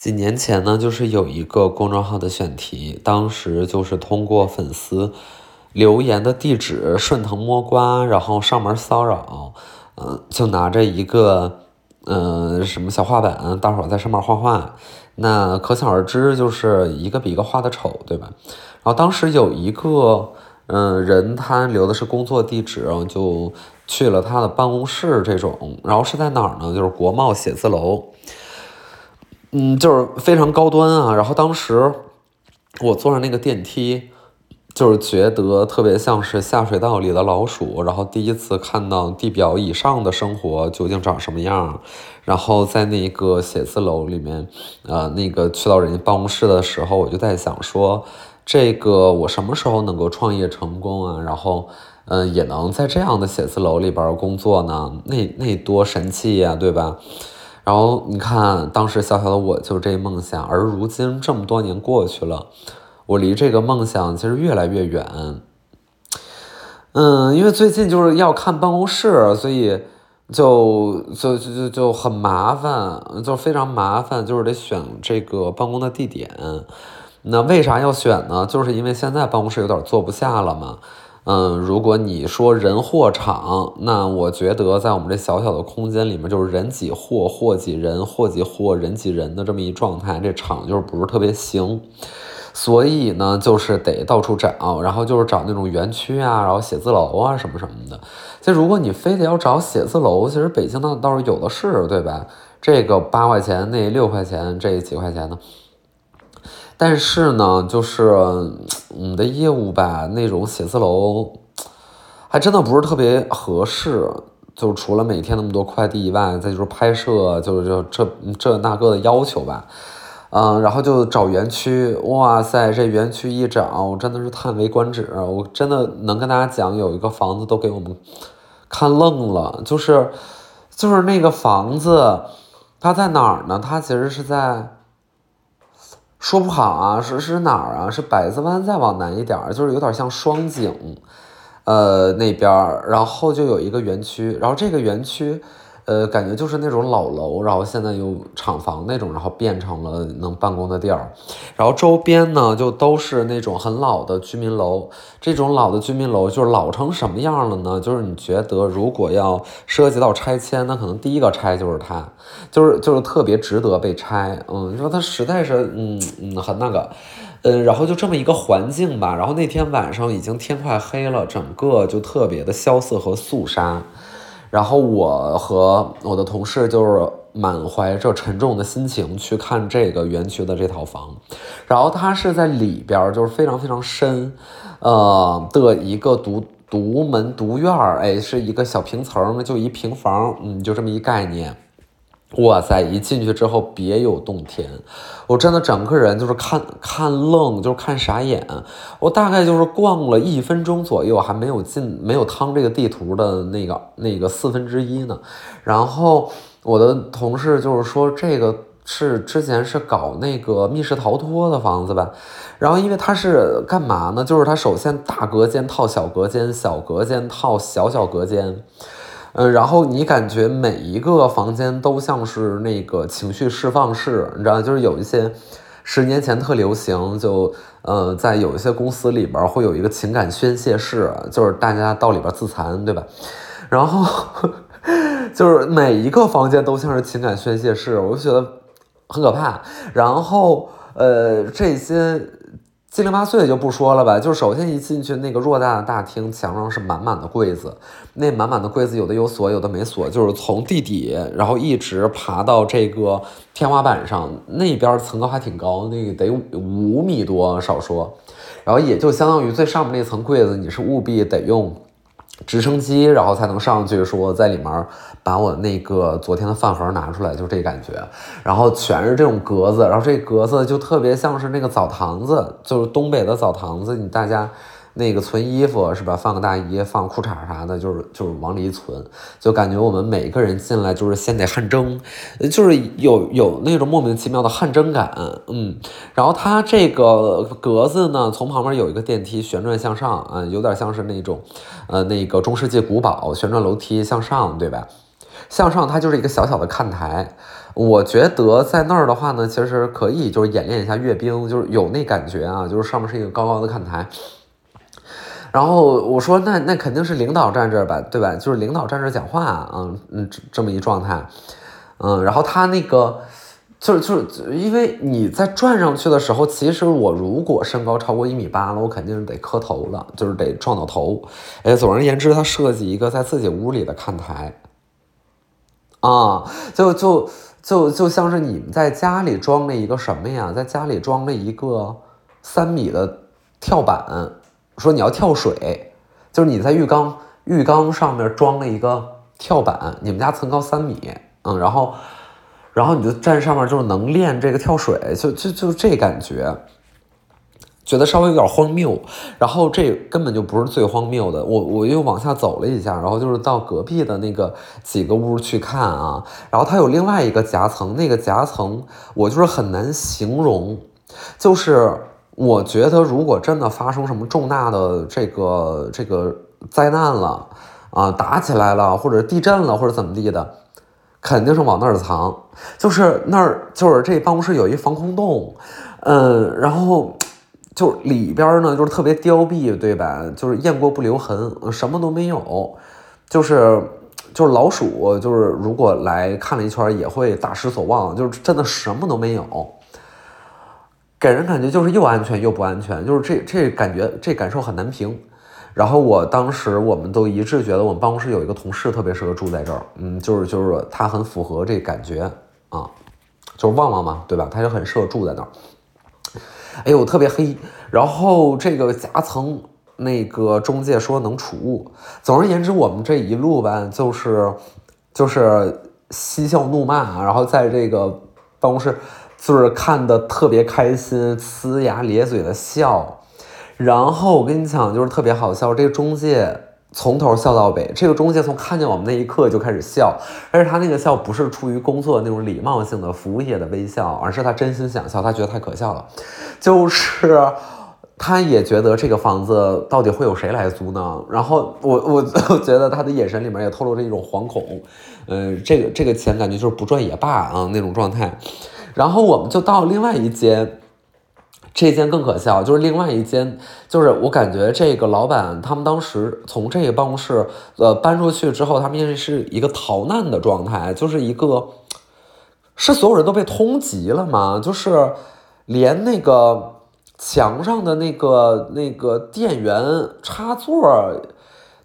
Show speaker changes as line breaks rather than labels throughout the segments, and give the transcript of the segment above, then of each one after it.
几年前呢，就是有一个公众号的选题，当时就是通过粉丝留言的地址顺藤摸瓜，然后上门骚扰，嗯，就拿着一个嗯什么小画板，大伙在上面画画，那可想而知，就是一个比一个画的丑，对吧？然后当时有一个嗯人，他留的是工作地址，然后就去了他的办公室，这种，然后是在哪儿呢？就是国贸写字楼。嗯，就是非常高端啊。然后当时我坐上那个电梯，就是觉得特别像是下水道里的老鼠。然后第一次看到地表以上的生活究竟长什么样。然后在那个写字楼里面，呃，那个去到人家办公室的时候，我就在想说，这个我什么时候能够创业成功啊？然后，嗯，也能在这样的写字楼里边工作呢？那那多神气呀，对吧？然后你看，当时小小的我就这梦想，而如今这么多年过去了，我离这个梦想其实越来越远。嗯，因为最近就是要看办公室，所以就就就就就很麻烦，就非常麻烦，就是得选这个办公的地点。那为啥要选呢？就是因为现在办公室有点坐不下了嘛。嗯，如果你说人货场，那我觉得在我们这小小的空间里面，就是人挤货，货挤人，货挤货，人挤人的这么一状态，这场就是不是特别行。所以呢，就是得到处找，然后就是找那种园区啊，然后写字楼啊什么什么的。就如果你非得要找写字楼，其实北京那倒是有的是，对吧？这个八块钱，那六块钱，这几块钱呢？但是呢，就是我们的业务吧，那种写字楼还真的不是特别合适。就除了每天那么多快递以外，再就是拍摄，就是就这这那个的要求吧。嗯，然后就找园区，哇塞，这园区一找，我真的是叹为观止。我真的能跟大家讲，有一个房子都给我们看愣了，就是就是那个房子，它在哪儿呢？它其实是在。说不好啊，是是哪儿啊？是百子湾再往南一点儿，就是有点像双井，呃那边儿，然后就有一个园区，然后这个园区。呃，感觉就是那种老楼，然后现在又厂房那种，然后变成了能办公的地儿，然后周边呢就都是那种很老的居民楼。这种老的居民楼就是老成什么样了呢？就是你觉得如果要涉及到拆迁，那可能第一个拆就是它，就是就是特别值得被拆。嗯，你说它实在是，嗯嗯，很那个，嗯，然后就这么一个环境吧。然后那天晚上已经天快黑了，整个就特别的萧瑟和肃杀。然后我和我的同事就是满怀着沉重的心情去看这个园区的这套房，然后它是在里边，就是非常非常深，呃的一个独独门独院儿，哎，是一个小平层，就一平房，嗯，就这么一概念。哇塞！一进去之后别有洞天，我真的整个人就是看看愣，就是看傻眼。我大概就是逛了一分钟左右，还没有进，没有趟这个地图的那个那个四分之一呢。然后我的同事就是说，这个是之前是搞那个密室逃脱的房子吧？然后因为它是干嘛呢？就是它首先大隔间套小隔间，小隔间套小小隔间。嗯，然后你感觉每一个房间都像是那个情绪释放室，你知道，就是有一些十年前特流行，就呃，在有一些公司里边会有一个情感宣泄室，就是大家到里边自残，对吧？然后 就是每一个房间都像是情感宣泄室，我就觉得很可怕。然后呃，这些。七零八碎就不说了吧，就首先一进去那个偌大的大厅，墙上是满满的柜子，那满满的柜子有的有锁，有的没锁，就是从地底然后一直爬到这个天花板上，那边层高还挺高，那个得五米多少说，然后也就相当于最上面那层柜子，你是务必得用。直升机，然后才能上去说在里面把我那个昨天的饭盒拿出来，就这感觉。然后全是这种格子，然后这格子就特别像是那个澡堂子，就是东北的澡堂子，你大家。那个存衣服是吧？放个大衣，放裤衩啥的，就是就是往里存，就感觉我们每个人进来就是先得汗蒸，就是有有那种莫名其妙的汗蒸感，嗯。然后它这个格子呢，从旁边有一个电梯旋转向上，啊，有点像是那种，呃，那个中世纪古堡旋转楼梯向上，对吧？向上它就是一个小小的看台。我觉得在那儿的话呢，其实可以就是演练一下阅兵，就是有那感觉啊，就是上面是一个高高的看台。然后我说那那肯定是领导站这儿吧，对吧？就是领导站这儿讲话，嗯嗯，这么一状态，嗯，然后他那个就是就是因为你在转上去的时候，其实我如果身高超过一米八了，我肯定是得磕头了，就是得撞到头。哎，总而言之，他设计一个在自己屋里的看台，啊，就就就就像是你们在家里装了一个什么呀？在家里装了一个三米的跳板。说你要跳水，就是你在浴缸浴缸上面装了一个跳板，你们家层高三米，嗯，然后，然后你就站上面，就是能练这个跳水，就就就这感觉，觉得稍微有点荒谬，然后这根本就不是最荒谬的，我我又往下走了一下，然后就是到隔壁的那个几个屋去看啊，然后它有另外一个夹层，那个夹层我就是很难形容，就是。我觉得，如果真的发生什么重大的这个这个灾难了，啊，打起来了，或者地震了，或者怎么地的，肯定是往那儿藏。就是那儿，就是这办公室有一防空洞，嗯，然后就里边呢，就是特别凋敝，对吧？就是雁过不留痕，什么都没有，就是就是老鼠，就是如果来看了一圈，也会大失所望，就是真的什么都没有。给人感觉就是又安全又不安全，就是这这感觉这感受很难评。然后我当时我们都一致觉得我们办公室有一个同事特别适合住在这儿，嗯，就是就是他很符合这感觉啊，就是旺旺嘛，对吧？他就很适合住在那儿。哎呦，特别黑。然后这个夹层那个中介说能储物。总而言之，我们这一路吧，就是就是嬉笑怒骂，然后在这个办公室。就是看的特别开心，呲牙咧嘴的笑，然后我跟你讲，就是特别好笑。这个中介从头笑到尾，这个中介从看见我们那一刻就开始笑，而且他那个笑不是出于工作那种礼貌性的服务业的微笑，而是他真心想笑，他觉得太可笑了。就是他也觉得这个房子到底会有谁来租呢？然后我我我觉得他的眼神里面也透露着一种惶恐，嗯，这个这个钱感觉就是不赚也罢啊那种状态。然后我们就到另外一间，这间更可笑，就是另外一间，就是我感觉这个老板他们当时从这个办公室呃搬出去之后，他们是一个逃难的状态，就是一个是所有人都被通缉了吗？就是连那个墙上的那个那个电源插座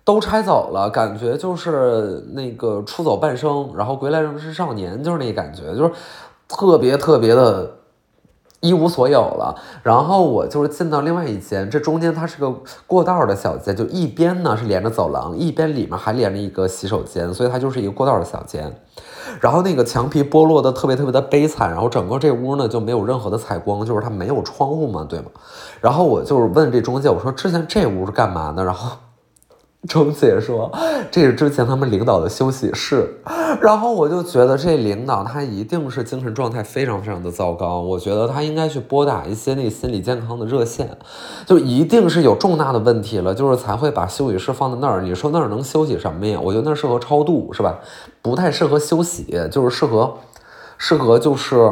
都拆走了，感觉就是那个出走半生，然后归来仍是少年，就是那感觉，就是。特别特别的一无所有了，然后我就是进到另外一间，这中间它是个过道的小间，就一边呢是连着走廊，一边里面还连着一个洗手间，所以它就是一个过道的小间。然后那个墙皮剥落的特别特别的悲惨，然后整个这屋呢就没有任何的采光，就是它没有窗户嘛，对吗？然后我就是问这中介，我说之前这屋是干嘛的？然后。中介说，这是之前他们领导的休息室，然后我就觉得这领导他一定是精神状态非常非常的糟糕，我觉得他应该去拨打一些那心理健康的热线，就一定是有重大的问题了，就是才会把休息室放在那儿。你说那儿能休息什么呀？我觉得那儿适合超度是吧？不太适合休息，就是适合，适合就是。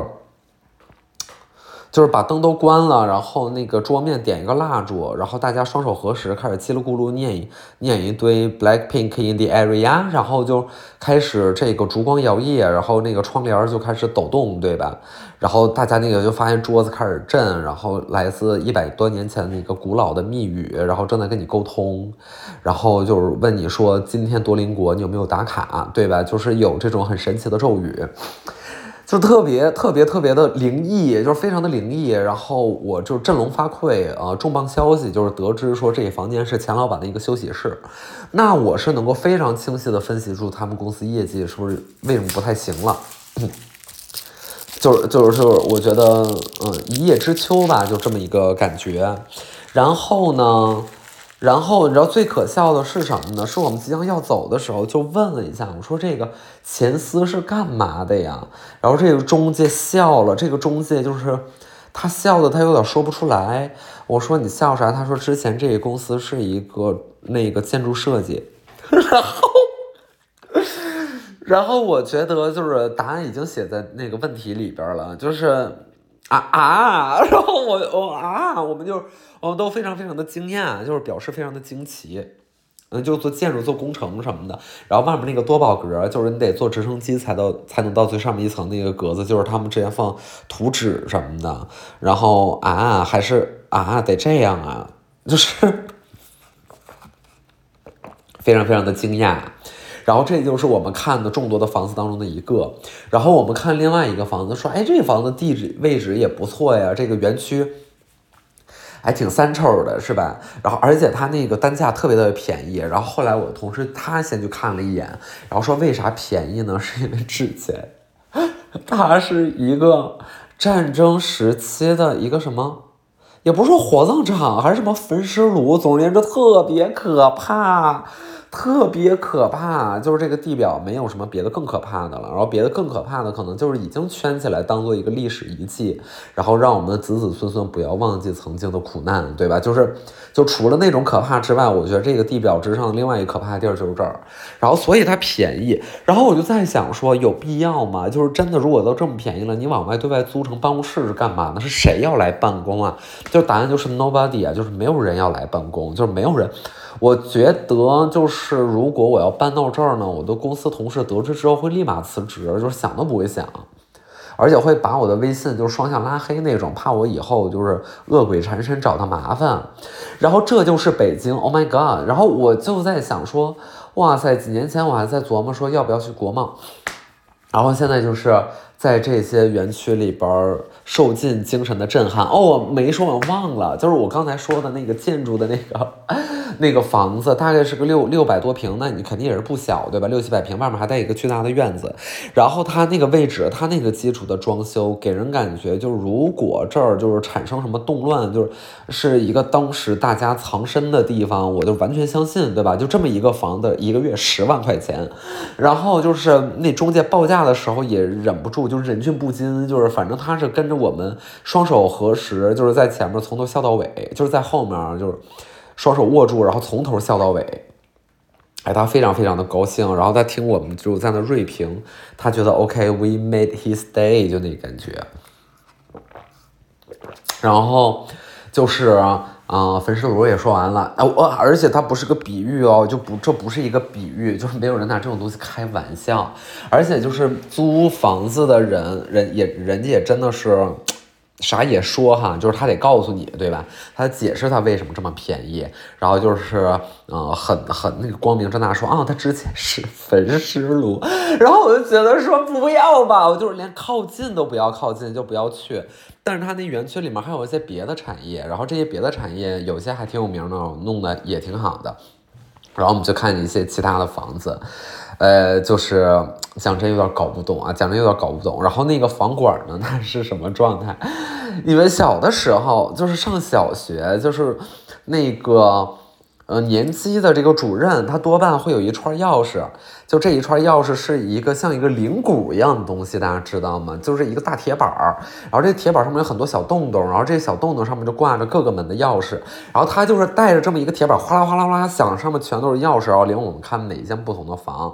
就是把灯都关了，然后那个桌面点一个蜡烛，然后大家双手合十，开始叽里咕噜念一念一堆 Black Pink in the area，然后就开始这个烛光摇曳，然后那个窗帘就开始抖动，对吧？然后大家那个就发现桌子开始震，然后来自一百多年前那个古老的密语，然后正在跟你沟通，然后就是问你说今天多邻国你有没有打卡，对吧？就是有这种很神奇的咒语。就特别特别特别的灵异，就是非常的灵异。然后我就振聋发聩啊！重磅消息就是得知说这房间是钱老板的一个休息室。那我是能够非常清晰的分析出他们公司业绩是不是为什么不太行了。就是就是就是，我觉得嗯，一叶知秋吧，就这么一个感觉。然后呢？然后你知道最可笑的是什么呢？是我们即将要走的时候，就问了一下，我说这个前司是干嘛的呀？然后这个中介笑了，这个中介就是他笑的，他有点说不出来。我说你笑啥？他说之前这个公司是一个那个建筑设计，然 后然后我觉得就是答案已经写在那个问题里边了，就是啊啊，然后我我啊，我们就我们都非常非常的惊讶，就是表示非常的惊奇。嗯，就做建筑、做工程什么的，然后外面那个多宝格，就是你得坐直升机才到才能到最上面一层那个格子，就是他们之前放图纸什么的。然后啊，还是啊，得这样啊，就是 非常非常的惊讶。然后这就是我们看的众多的房子当中的一个。然后我们看另外一个房子，说，哎，这房子地址位置也不错呀，这个园区。还挺三臭的，是吧？然后而且它那个单价特别特别便宜。然后后来我同事他先去看了一眼，然后说为啥便宜呢？是因为之前 它是一个战争时期的一个什么，也不是说火葬场还是什么焚尸炉，总而言之特别可怕。特别可怕，就是这个地表没有什么别的更可怕的了。然后别的更可怕的，可能就是已经圈起来当做一个历史遗迹，然后让我们的子子孙孙不要忘记曾经的苦难，对吧？就是，就除了那种可怕之外，我觉得这个地表之上另外一个可怕的地儿就是这儿。然后所以它便宜。然后我就在想说，有必要吗？就是真的，如果都这么便宜了，你往外对外租成办公室是干嘛呢？是谁要来办公啊？就答案就是 nobody 啊，就是没有人要来办公，就是没有人。我觉得就是，是如果我要搬到这儿呢，我的公司同事得知之后会立马辞职，就是想都不会想，而且会把我的微信就是双向拉黑那种，怕我以后就是恶鬼缠身找他麻烦。然后这就是北京，Oh my god！然后我就在想说，哇塞，几年前我还在琢磨说要不要去国贸，然后现在就是在这些园区里边受尽精神的震撼。哦，我没说我，忘了，就是我刚才说的那个建筑的那个。那个房子大概是个六六百多平，那你肯定也是不小，对吧？六七百平，外面还带一个巨大的院子。然后它那个位置，它那个基础的装修，给人感觉就是，如果这儿就是产生什么动乱，就是是一个当时大家藏身的地方，我就完全相信，对吧？就这么一个房子，一个月十万块钱，然后就是那中介报价的时候也忍不住，就是忍俊不禁，就是反正他是跟着我们双手合十，就是在前面从头笑到尾，就是在后面就是。双手握住，然后从头笑到尾，哎，他非常非常的高兴，然后他听我们就在那锐评，他觉得 OK，we made his day，就那感觉。然后就是啊，焚尸炉也说完了，啊，我而且它不是个比喻哦，就不这不是一个比喻，就是没有人拿这种东西开玩笑，而且就是租房子的人，人也人家也真的是。啥也说哈，就是他得告诉你，对吧？他解释他为什么这么便宜，然后就是，呃，很很那个光明正大说啊，他之前是焚尸炉，然后我就觉得说不要吧，我就是连靠近都不要靠近，就不要去。但是他那园区里面还有一些别的产业，然后这些别的产业有些还挺有名的，弄得也挺好的。然后我们就看一些其他的房子。呃，就是讲真有点搞不懂啊，讲真有点搞不懂。然后那个房管呢，他是什么状态？你们小的时候就是上小学，就是那个。呃，年级的这个主任，他多半会有一串钥匙，就这一串钥匙是一个像一个铃鼓一样的东西，大家知道吗？就是一个大铁板儿，然后这铁板上面有很多小洞洞，然后这小洞洞上面就挂着各个门的钥匙，然后他就是带着这么一个铁板，哗啦哗啦哗啦响，上面全都是钥匙，然后领我们看每一间不同的房。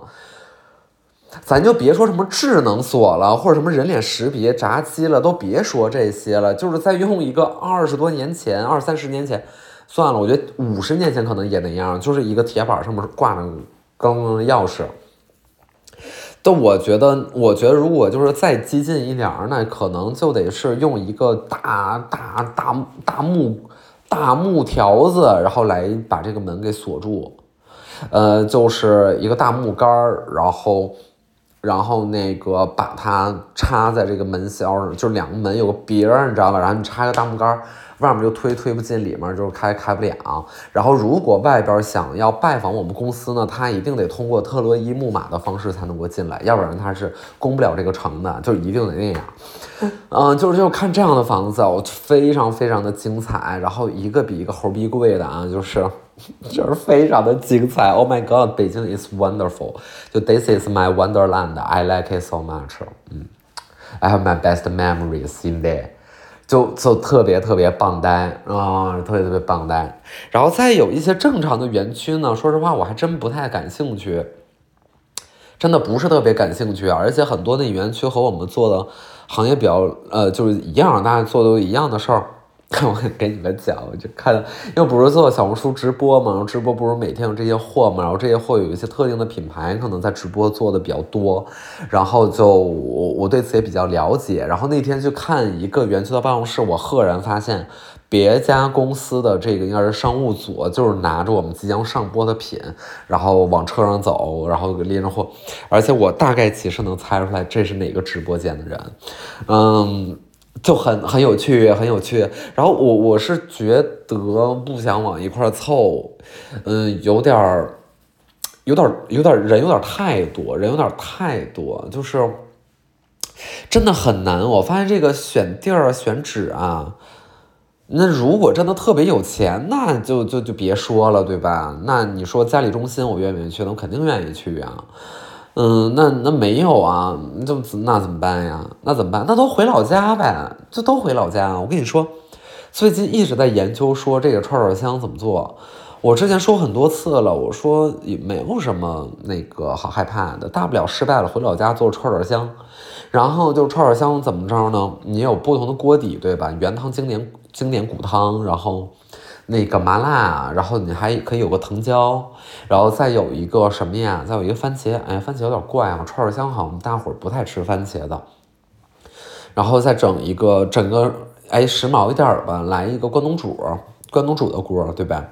咱就别说什么智能锁了，或者什么人脸识别、闸机了，都别说这些了，就是在用一个二十多年前、二三十年前。算了，我觉得五十年前可能也那样，就是一个铁板上面挂着钢钥匙。但我觉得，我觉得如果就是再激进一点儿，那可能就得是用一个大大大大木大木条子，然后来把这个门给锁住。呃，就是一个大木杆儿，然后然后那个把它插在这个门销上，就是两个门有个别儿，你知道吧？然后你插一个大木杆儿。外面就推推不进，里面就是开开不了。然后如果外边想要拜访我们公司呢，他一定得通过特洛伊木马的方式才能够进来，要不然他是攻不了这个城的，就一定得那样。嗯，就是就看这样的房子，我非常非常的精彩，然后一个比一个猴逼贵的啊，就是 就是非常的精彩。Oh my god，北京 is wonderful，就 This is my wonderland，I like it so much。嗯，I have my best memories in there。就就特别特别棒呆啊，特别特别棒呆。然后再有一些正常的园区呢，说实话我还真不太感兴趣。真的不是特别感兴趣啊，而且很多那园区和我们做的行业比较呃就是一样，大家做的一样的事儿。看我给你们讲，我就看，又不是做小红书直播嘛，然后直播不是每天有这些货嘛，然后这些货有一些特定的品牌，可能在直播做的比较多，然后就我我对此也比较了解，然后那天去看一个园区的办公室，我赫然发现。别家公司的这个应该是商务组，就是拿着我们即将上播的品，然后往车上走，然后拎着货，而且我大概其实能猜出来这是哪个直播间的人，嗯，就很很有趣，很有趣。然后我我是觉得不想往一块凑，嗯，有点儿，有点儿，有点人有点太多，人有点太多，就是真的很难。我发现这个选地儿选址啊。那如果真的特别有钱，那就就就别说了，对吧？那你说家里中心，我愿不愿意去？那我肯定愿意去呀。嗯，那那没有啊，就那怎么办呀？那怎么办？那都回老家呗，就都回老家。我跟你说，最近一直在研究说这个串串香怎么做。我之前说很多次了，我说也没有什么那个好害怕的，大不了失败了回老家做串串香。然后就串串香怎么着呢？你有不同的锅底，对吧？原汤经典。经典骨汤，然后那个麻辣，然后你还可以有个藤椒，然后再有一个什么呀？再有一个番茄，哎，番茄有点怪啊，串串香好像大伙儿不太吃番茄的。然后再整一个整个哎时髦一点吧，来一个关东煮，关东煮的锅，对吧？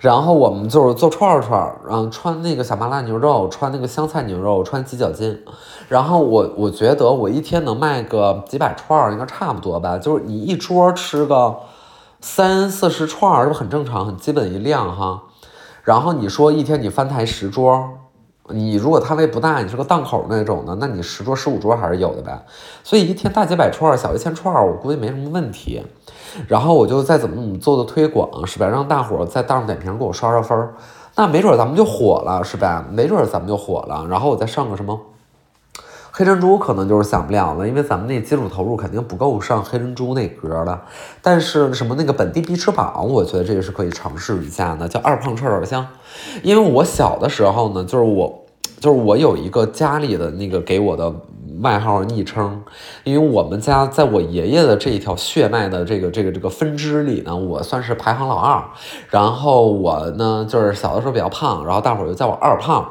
然后我们就是做串串，嗯穿那个小麻辣牛肉，穿那个香菜牛肉，穿鸡脚筋。然后我我觉得我一天能卖个几百串，应该差不多吧。就是你一桌吃个三四十串儿，这不很正常，很基本一量哈。然后你说一天你翻台十桌，你如果摊位不大，你是个档口那种的，那你十桌十五桌还是有的呗。所以一天大几百串儿，小一千串儿，我估计没什么问题。然后我就再怎么怎么做的推广，是吧？让大伙儿在大众点评给我刷刷分儿，那没准咱们就火了，是吧？没准咱们就火了。然后我再上个什么？黑珍珠可能就是想不了了，因为咱们那基础投入肯定不够上黑珍珠那格的。但是什么那个本地必吃榜，我觉得这个是可以尝试一下的，叫二胖串串香。因为我小的时候呢，就是我，就是我有一个家里的那个给我的外号昵称，因为我们家在我爷爷的这一条血脉的这个这个这个分支里呢，我算是排行老二。然后我呢，就是小的时候比较胖，然后大伙儿就叫我二胖。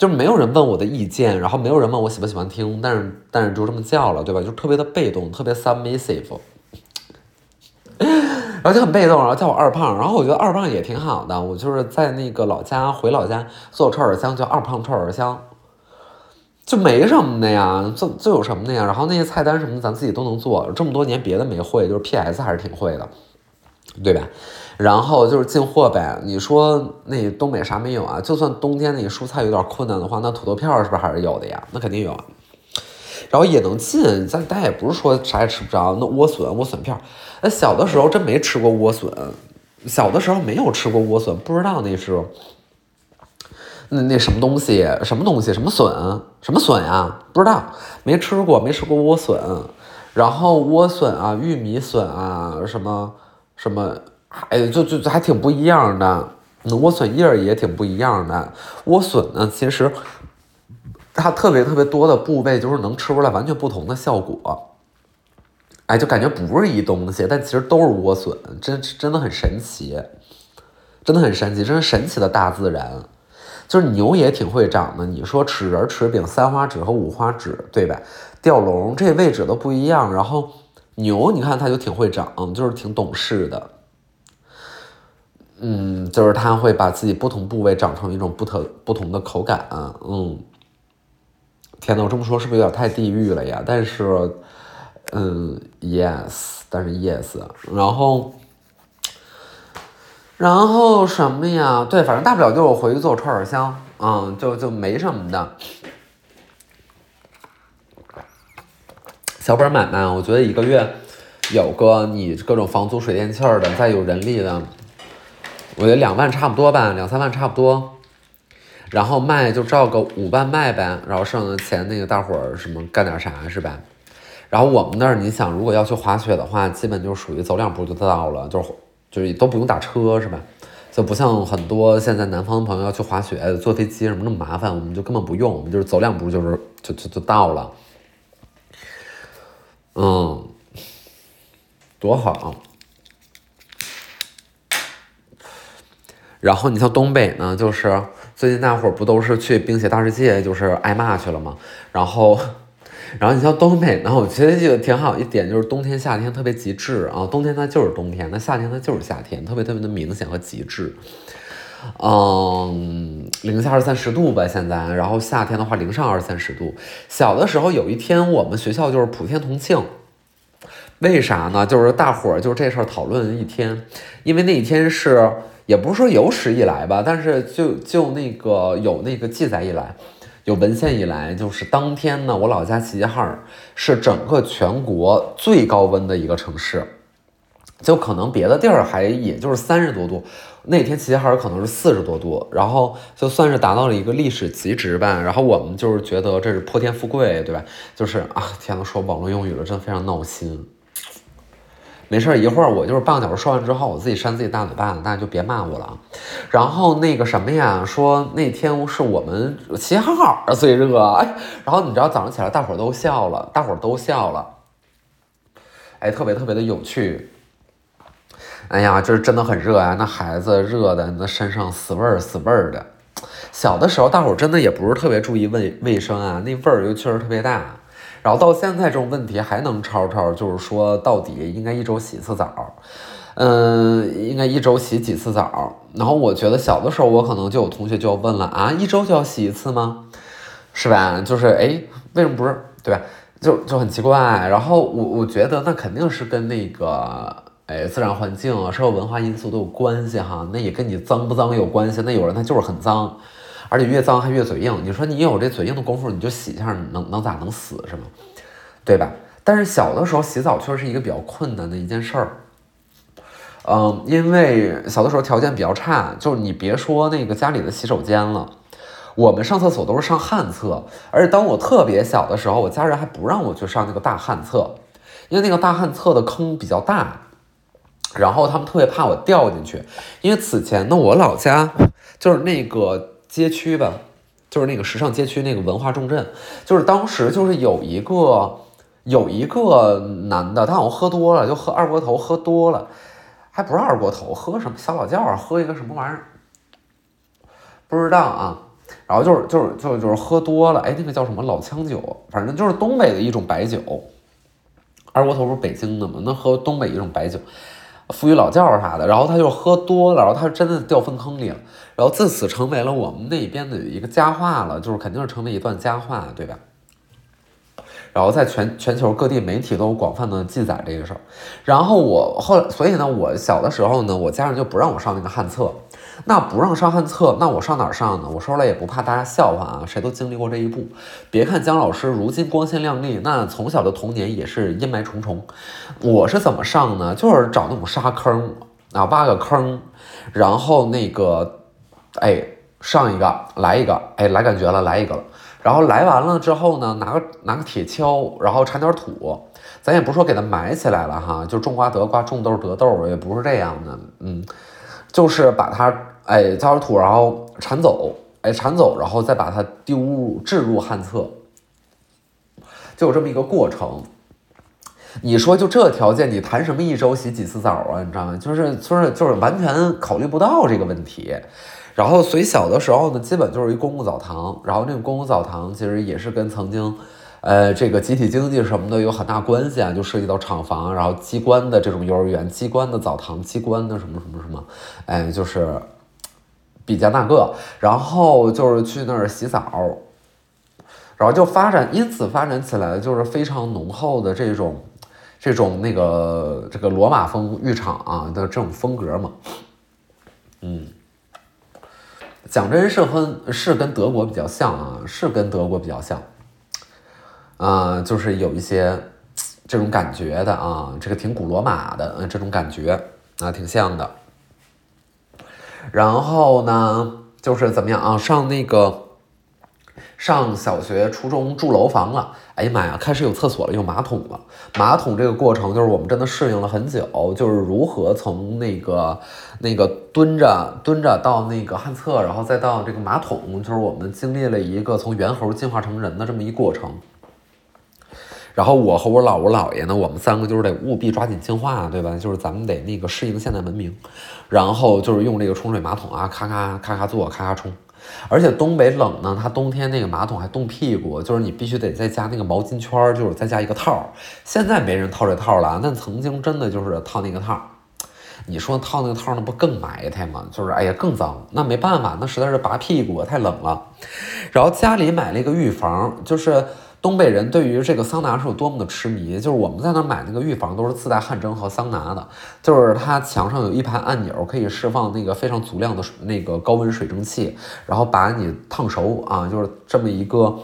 就没有人问我的意见，然后没有人问我喜不喜欢听，但是但是就这么叫了，对吧？就特别的被动，特别 submissive，然后就很被动，然后叫我二胖，然后我觉得二胖也挺好的，我就是在那个老家回老家做串儿香，叫二胖串儿香，就没什么的呀，就就有什么的呀，然后那些菜单什么咱自己都能做，这么多年别的没会，就是 PS 还是挺会的，对吧？然后就是进货呗。你说那东北啥没有啊？就算冬天那蔬菜有点困难的话，那土豆片是不是还是有的呀？那肯定有。然后也能进，咱但也不是说啥也吃不着。那莴笋、莴笋片，那小的时候真没吃过莴笋，小的时候没有吃过莴笋，不知道那是那那什么东西，什么东西，什么笋，什么笋呀？不知道，没吃过，没吃过莴笋。然后莴笋啊，玉米笋啊，什么什么。哎，就就还挺不一样的，莴笋叶儿也挺不一样的。莴笋呢，其实它特别特别多的部位，就是能吃出来完全不同的效果。哎，就感觉不是一东西，但其实都是莴笋，真真的很神奇，真的很神奇，真是神奇的大自然。就是牛也挺会长的，你说齿仁、齿柄、三花趾和五花趾，对吧？吊龙这位置都不一样。然后牛，你看它就挺会长，就是挺懂事的。嗯，就是它会把自己不同部位长成一种不同不同的口感。嗯，天呐，我这么说是不是有点太地狱了呀？但是，嗯，yes，但是 yes，然后，然后什么呀？对，反正大不了就是我回去做串串香，嗯，就就没什么的。小本买卖，我觉得一个月有个你各种房租、水电气儿的，再有人力的。我觉得两万差不多吧，两三万差不多，然后卖就照个五万卖呗，然后剩下的钱那个大伙儿什么干点啥是吧？然后我们那儿你想，如果要去滑雪的话，基本就属于走两步就到了，就是就是都不用打车是吧？就不像很多现在南方的朋友要去滑雪、坐飞机什么那么麻烦，我们就根本不用，我们就是走两步就是就就就到了。嗯，多好。然后你像东北呢，就是最近大伙儿不都是去冰雪大世界，就是挨骂去了吗？然后，然后你像东北呢，我觉得就挺好一点，就是冬天夏天特别极致啊，冬天它就是冬天，那夏天它就是夏天，特别特别的明显和极致。嗯，零下二三十度吧现在，然后夏天的话零上二三十度。小的时候有一天我们学校就是普天同庆，为啥呢？就是大伙儿就这事儿讨论一天，因为那一天是。也不是说有史以来吧，但是就就那个有那个记载以来，有文献以来，就是当天呢，我老家齐齐哈尔是整个全国最高温的一个城市，就可能别的地儿还也就是三十多度，那天齐齐哈尔可能是四十多度，然后就算是达到了一个历史极值吧。然后我们就是觉得这是破天富贵，对吧？就是啊，天呐，说网络用语了，真的非常闹心。没事，一会儿我就是半个小时说完之后，我自己扇自己大嘴巴子，大家就别骂我了。然后那个什么呀，说那天是我们齐齐哈尔最热，哎，然后你知道早上起来大伙儿都笑了，大伙儿都笑了，哎，特别特别的有趣。哎呀，这是真的很热啊，那孩子热的那身上死味儿死味儿的。小的时候大伙儿真的也不是特别注意卫卫生啊，那味儿又确实特别大。然后到现在这种问题还能吵吵，就是说到底应该一周洗一次澡，嗯，应该一周洗几次澡？然后我觉得小的时候我可能就有同学就要问了啊，一周就要洗一次吗？是吧？就是哎，为什么不是？对吧？就就很奇怪。然后我我觉得那肯定是跟那个哎自然环境啊、社会文化因素都有关系哈。那也跟你脏不脏有关系。那有人他就是很脏。而且越脏还越嘴硬，你说你有这嘴硬的功夫，你就洗一下，能能咋能死是吗？对吧？但是小的时候洗澡确实是一个比较困难的一件事儿，嗯，因为小的时候条件比较差，就是你别说那个家里的洗手间了，我们上厕所都是上旱厕，而且当我特别小的时候，我家人还不让我去上那个大旱厕，因为那个大旱厕的坑比较大，然后他们特别怕我掉进去，因为此前呢，我老家就是那个。街区吧，就是那个时尚街区那个文化重镇，就是当时就是有一个有一个男的，他好像喝多了，就喝二锅头，喝多了，还不是二锅头，喝什么小老窖啊，喝一个什么玩意儿，不知道啊。然后就是就是就是就是喝多了，哎，那个叫什么老枪酒，反正就是东北的一种白酒。二锅头不是北京的吗？那喝东北一种白酒。富裕老窖啥的，然后他就喝多了，然后他真的掉粪坑里了，然后自此成为了我们那边的一个佳话了，就是肯定是成为一段佳话，对吧？然后在全全球各地媒体都广泛的记载这个事儿。然后我后来，所以呢，我小的时候呢，我家人就不让我上那个旱厕。那不让上旱厕，那我上哪儿上呢？我说了也不怕大家笑话啊，谁都经历过这一步。别看姜老师如今光鲜亮丽，那从小的童年也是阴霾重重。我是怎么上呢？就是找那种沙坑啊，挖个坑，然后那个，哎，上一个来一个，哎，来感觉了，来一个了。然后来完了之后呢，拿个拿个铁锹，然后铲点土，咱也不说给它埋起来了哈，就种瓜得瓜，种豆得豆，也不是这样的，嗯，就是把它。哎，浇点土，然后铲走，哎，铲走，然后再把它丢入置入旱厕，就有这么一个过程。你说就这条件，你谈什么一周洗几次澡啊？你知道吗？就是就是就是完全考虑不到这个问题。然后，所以小的时候呢，基本就是一公共澡堂。然后那个公共澡堂其实也是跟曾经，呃，这个集体经济什么的有很大关系啊，就涉及到厂房，然后机关的这种幼儿园、机关的澡堂、机关的什么什么什么，哎，就是。比较那个，然后就是去那儿洗澡，然后就发展，因此发展起来就是非常浓厚的这种，这种那个这个罗马风浴场啊的这种风格嘛。嗯，讲真是和是跟德国比较像啊，是跟德国比较像，啊，就是有一些这种感觉的啊，这个挺古罗马的，这种感觉啊，挺像的。然后呢，就是怎么样啊？上那个上小学、初中住楼房了，哎呀妈呀，开始有厕所了，有马桶了。马桶这个过程就是我们真的适应了很久，就是如何从那个那个蹲着蹲着到那个旱厕，然后再到这个马桶，就是我们经历了一个从猿猴进化成人的这么一过程。然后我和我姥我姥爷呢，我们三个就是得务必抓紧进化，对吧？就是咱们得那个适应现代文明，然后就是用这个冲水马桶啊，咔咔咔咔坐，咔咔冲。而且东北冷呢，它冬天那个马桶还冻屁股，就是你必须得再加那个毛巾圈，就是再加一个套。现在没人套这套了，但曾经真的就是套那个套。你说套那个套，那不更埋汰吗？就是哎呀更脏。那没办法，那实在是拔屁股，太冷了。然后家里买了一个浴房，就是东北人对于这个桑拿是有多么的痴迷。就是我们在那买那个浴房都是自带汗蒸和桑拿的，就是它墙上有一排按钮，可以释放那个非常足量的那个高温水蒸气，然后把你烫熟啊，就是这么一个。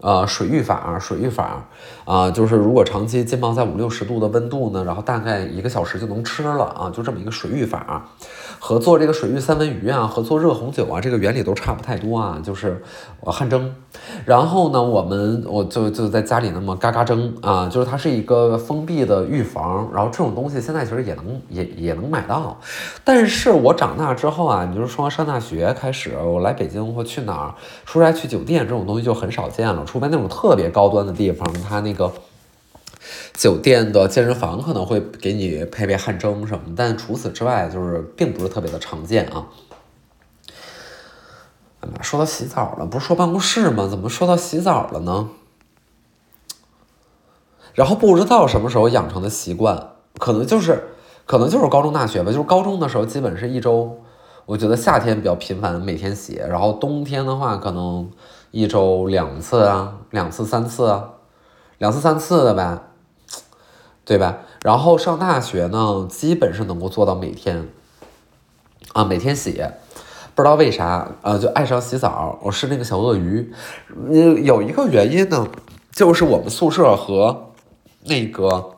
呃，水浴法，水浴法，啊，就是如果长期浸泡在五六十度的温度呢，然后大概一个小时就能吃了啊，就这么一个水浴法，和做这个水浴三文鱼啊，和做热红酒啊，这个原理都差不太多啊，就是汗蒸。然后呢，我们我就就在家里那么嘎嘎蒸啊，就是它是一个封闭的浴房，然后这种东西现在其实也能也也能买到，但是我长大之后啊，你就是说上大学开始，我来北京或去哪儿出差去酒店这种东西就很少见了。除非那种特别高端的地方，它那个酒店的健身房可能会给你配备汗蒸什么，但除此之外，就是并不是特别的常见啊。说到洗澡了，不是说办公室吗？怎么说到洗澡了呢？然后不知道什么时候养成的习惯，可能就是可能就是高中大学吧。就是高中的时候，基本是一周，我觉得夏天比较频繁，每天洗。然后冬天的话，可能。一周两次啊，两次三次啊，两次三次的呗，对吧？然后上大学呢，基本是能够做到每天啊，每天洗，不知道为啥，呃，就爱上洗澡。我是那个小鳄鱼，嗯，有一个原因呢，就是我们宿舍和那个。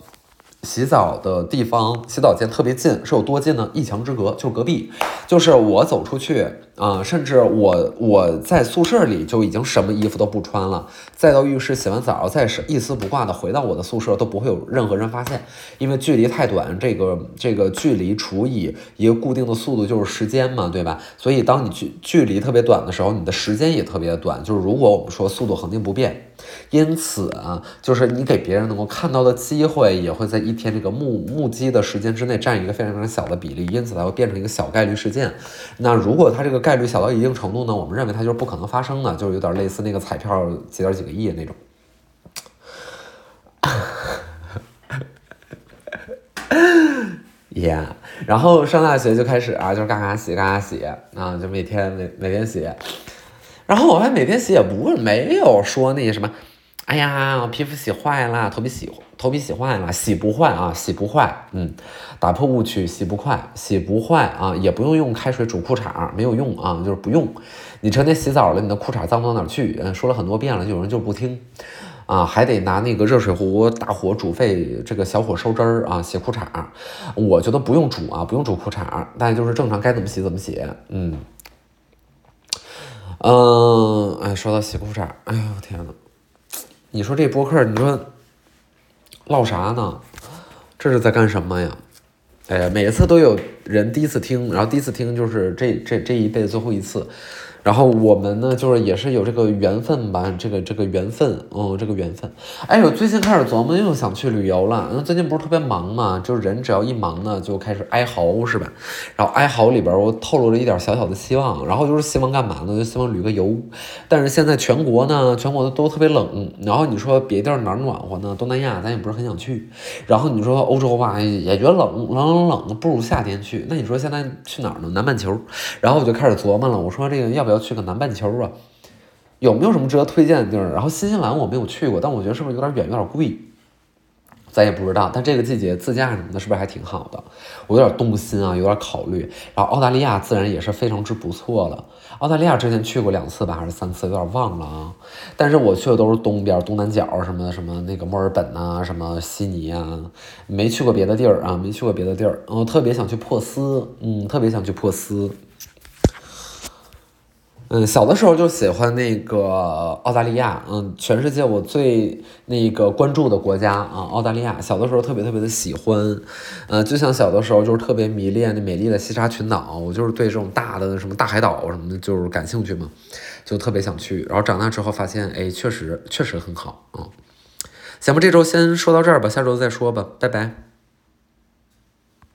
洗澡的地方，洗澡间特别近，是有多近呢？一墙之隔，就是隔壁。就是我走出去啊，甚至我我在宿舍里就已经什么衣服都不穿了，再到浴室洗完澡，再是一丝不挂的回到我的宿舍，都不会有任何人发现，因为距离太短，这个这个距离除以一个固定的速度就是时间嘛，对吧？所以当你距距离特别短的时候，你的时间也特别短。就是如果我们说速度恒定不变。因此啊，就是你给别人能够看到的机会，也会在一天这个目目击的时间之内占一个非常非常小的比例，因此它会变成一个小概率事件。那如果它这个概概率小到一定程度呢，我们认为它就是不可能发生的，就是有点类似那个彩票几点几个亿那种。Yeah，然后上大学就开始啊，就是嘎嘎洗嘎嘎洗啊，就每天每每天洗。然后我还每天洗也不没有说那什么，哎呀，我皮肤洗坏了，头皮洗头皮洗坏了，洗不坏啊，洗不坏，嗯，打破误区，洗不坏，洗不坏啊，也不用用开水煮裤衩，没有用啊，就是不用。你成天洗澡了，你的裤衩脏不到哪去？嗯，说了很多遍了，有人就不听，啊，还得拿那个热水壶大火煮沸，这个小火收汁儿啊，洗裤衩。我觉得不用煮啊，不用煮裤衩，但就是正常该怎么洗怎么洗，嗯。嗯，哎，说到洗裤衩，哎呦天呐，你说这播客，你说唠啥呢？这是在干什么呀？哎呀，每次都有人第一次听，然后第一次听就是这这这一辈子最后一次。然后我们呢，就是也是有这个缘分吧，这个这个缘分，嗯，这个缘分。哎，我最近开始琢磨，又想去旅游了。那最近不是特别忙嘛，就是人只要一忙呢，就开始哀嚎，是吧？然后哀嚎里边，我透露了一点小小的希望。然后就是希望干嘛呢？就希望旅个游。但是现在全国呢，全国的都特别冷。然后你说别地儿哪儿暖和呢？东南亚咱也不是很想去。然后你说欧洲吧，也觉得冷冷冷冷的，不如夏天去。那你说现在去哪儿呢？南半球。然后我就开始琢磨了，我说这个要不要？要去个南半球啊，有没有什么值得推荐的地儿？然后新西兰我没有去过，但我觉得是不是有点远，有点贵，咱也不知道。但这个季节自驾什么的，是不是还挺好的？我有点动心啊，有点考虑。然后澳大利亚自然也是非常之不错的。澳大利亚之前去过两次吧，还是三次，有点忘了啊。但是我去的都是东边、东南角什么什么那个墨尔本呐，什么悉尼啊，没去过别的地儿啊，没去过别的地儿。我特别想去珀斯，嗯，特别想去珀斯。嗯，小的时候就喜欢那个澳大利亚，嗯，全世界我最那个关注的国家啊，澳大利亚。小的时候特别特别的喜欢，呃，就像小的时候就是特别迷恋那美丽的西沙群岛，我就是对这种大的什么大海岛什么的，就是感兴趣嘛，就特别想去。然后长大之后发现，哎，确实确实很好啊。行吧，这周先说到这儿吧，下周再说吧，拜拜。